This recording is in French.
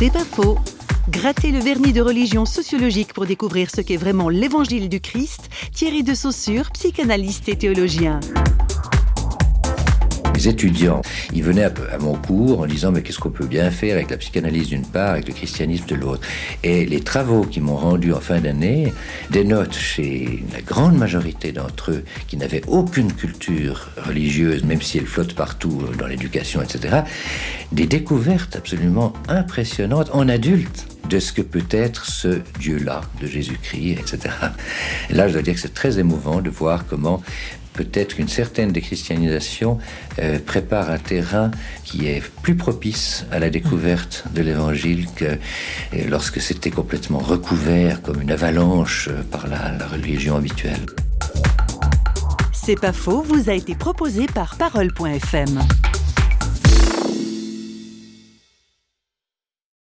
C'est pas faux. Grattez le vernis de religion sociologique pour découvrir ce qu'est vraiment l'évangile du Christ. Thierry de Saussure, psychanalyste et théologien les étudiants, ils venaient à, mon cours en disant mais qu'est-ce qu'on peut bien faire avec la psychanalyse d'une part, avec le christianisme de l'autre? Et les travaux qui m'ont rendu en fin d'année dénotent chez la grande majorité d'entre eux qui n'avaient aucune culture religieuse, même si elle flotte partout dans l'éducation, etc., des découvertes absolument impressionnantes en adultes de ce que peut être ce Dieu-là, de Jésus-Christ, etc. Et là, je dois dire que c'est très émouvant de voir comment peut-être une certaine déchristianisation euh, prépare un terrain qui est plus propice à la découverte de l'Évangile que euh, lorsque c'était complètement recouvert comme une avalanche euh, par la, la religion habituelle. C'est pas faux, vous a été proposé par parole.fm.